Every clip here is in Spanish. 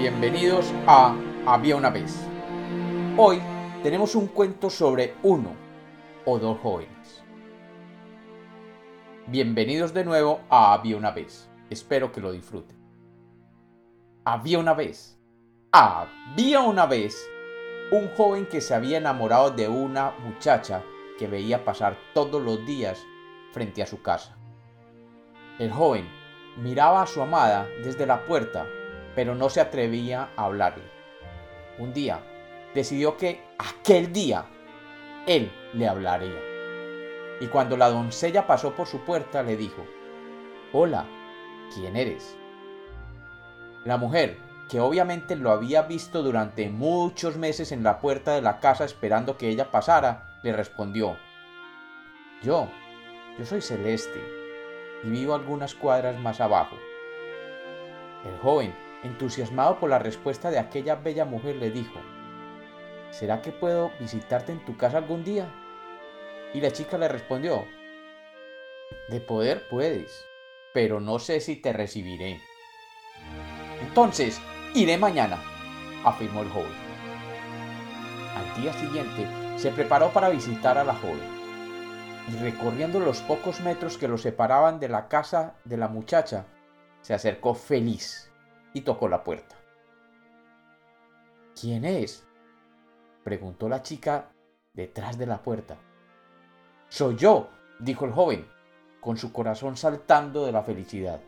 Bienvenidos a Había una vez. Hoy tenemos un cuento sobre uno o dos jóvenes. Bienvenidos de nuevo a Había una vez. Espero que lo disfruten. Había una vez. Había una vez un joven que se había enamorado de una muchacha que veía pasar todos los días frente a su casa. El joven miraba a su amada desde la puerta, pero no se atrevía a hablarle. Un día decidió que aquel día él le hablaría. Y cuando la doncella pasó por su puerta le dijo, Hola, ¿quién eres? La mujer, que obviamente lo había visto durante muchos meses en la puerta de la casa esperando que ella pasara, le respondió, Yo, yo soy Celeste y vivo algunas cuadras más abajo. El joven, entusiasmado por la respuesta de aquella bella mujer, le dijo, ¿Será que puedo visitarte en tu casa algún día? Y la chica le respondió, De poder puedes, pero no sé si te recibiré. Entonces, iré mañana, afirmó el joven. Al día siguiente, se preparó para visitar a la joven y recorriendo los pocos metros que lo separaban de la casa de la muchacha, se acercó feliz y tocó la puerta. ¿Quién es? preguntó la chica detrás de la puerta. Soy yo, dijo el joven, con su corazón saltando de la felicidad.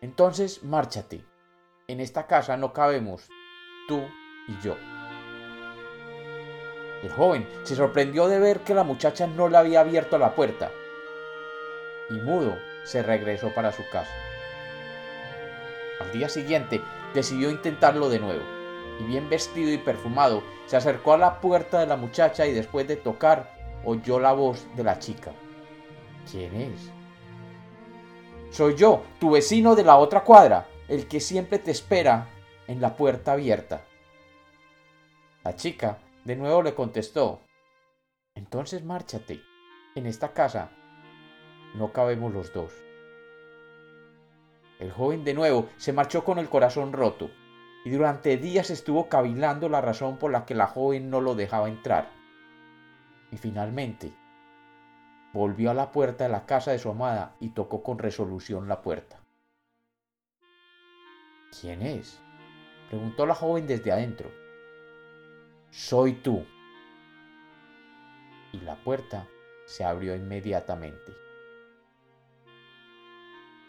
Entonces márchate. En esta casa no cabemos tú y yo. El joven se sorprendió de ver que la muchacha no le había abierto la puerta y mudo se regresó para su casa. Al día siguiente decidió intentarlo de nuevo y bien vestido y perfumado se acercó a la puerta de la muchacha y después de tocar oyó la voz de la chica. ¿Quién es? Soy yo, tu vecino de la otra cuadra, el que siempre te espera en la puerta abierta. La chica de nuevo le contestó, entonces márchate. En esta casa no cabemos los dos. El joven de nuevo se marchó con el corazón roto y durante días estuvo cavilando la razón por la que la joven no lo dejaba entrar. Y finalmente volvió a la puerta de la casa de su amada y tocó con resolución la puerta. ¿Quién es? preguntó la joven desde adentro soy tú. Y la puerta se abrió inmediatamente.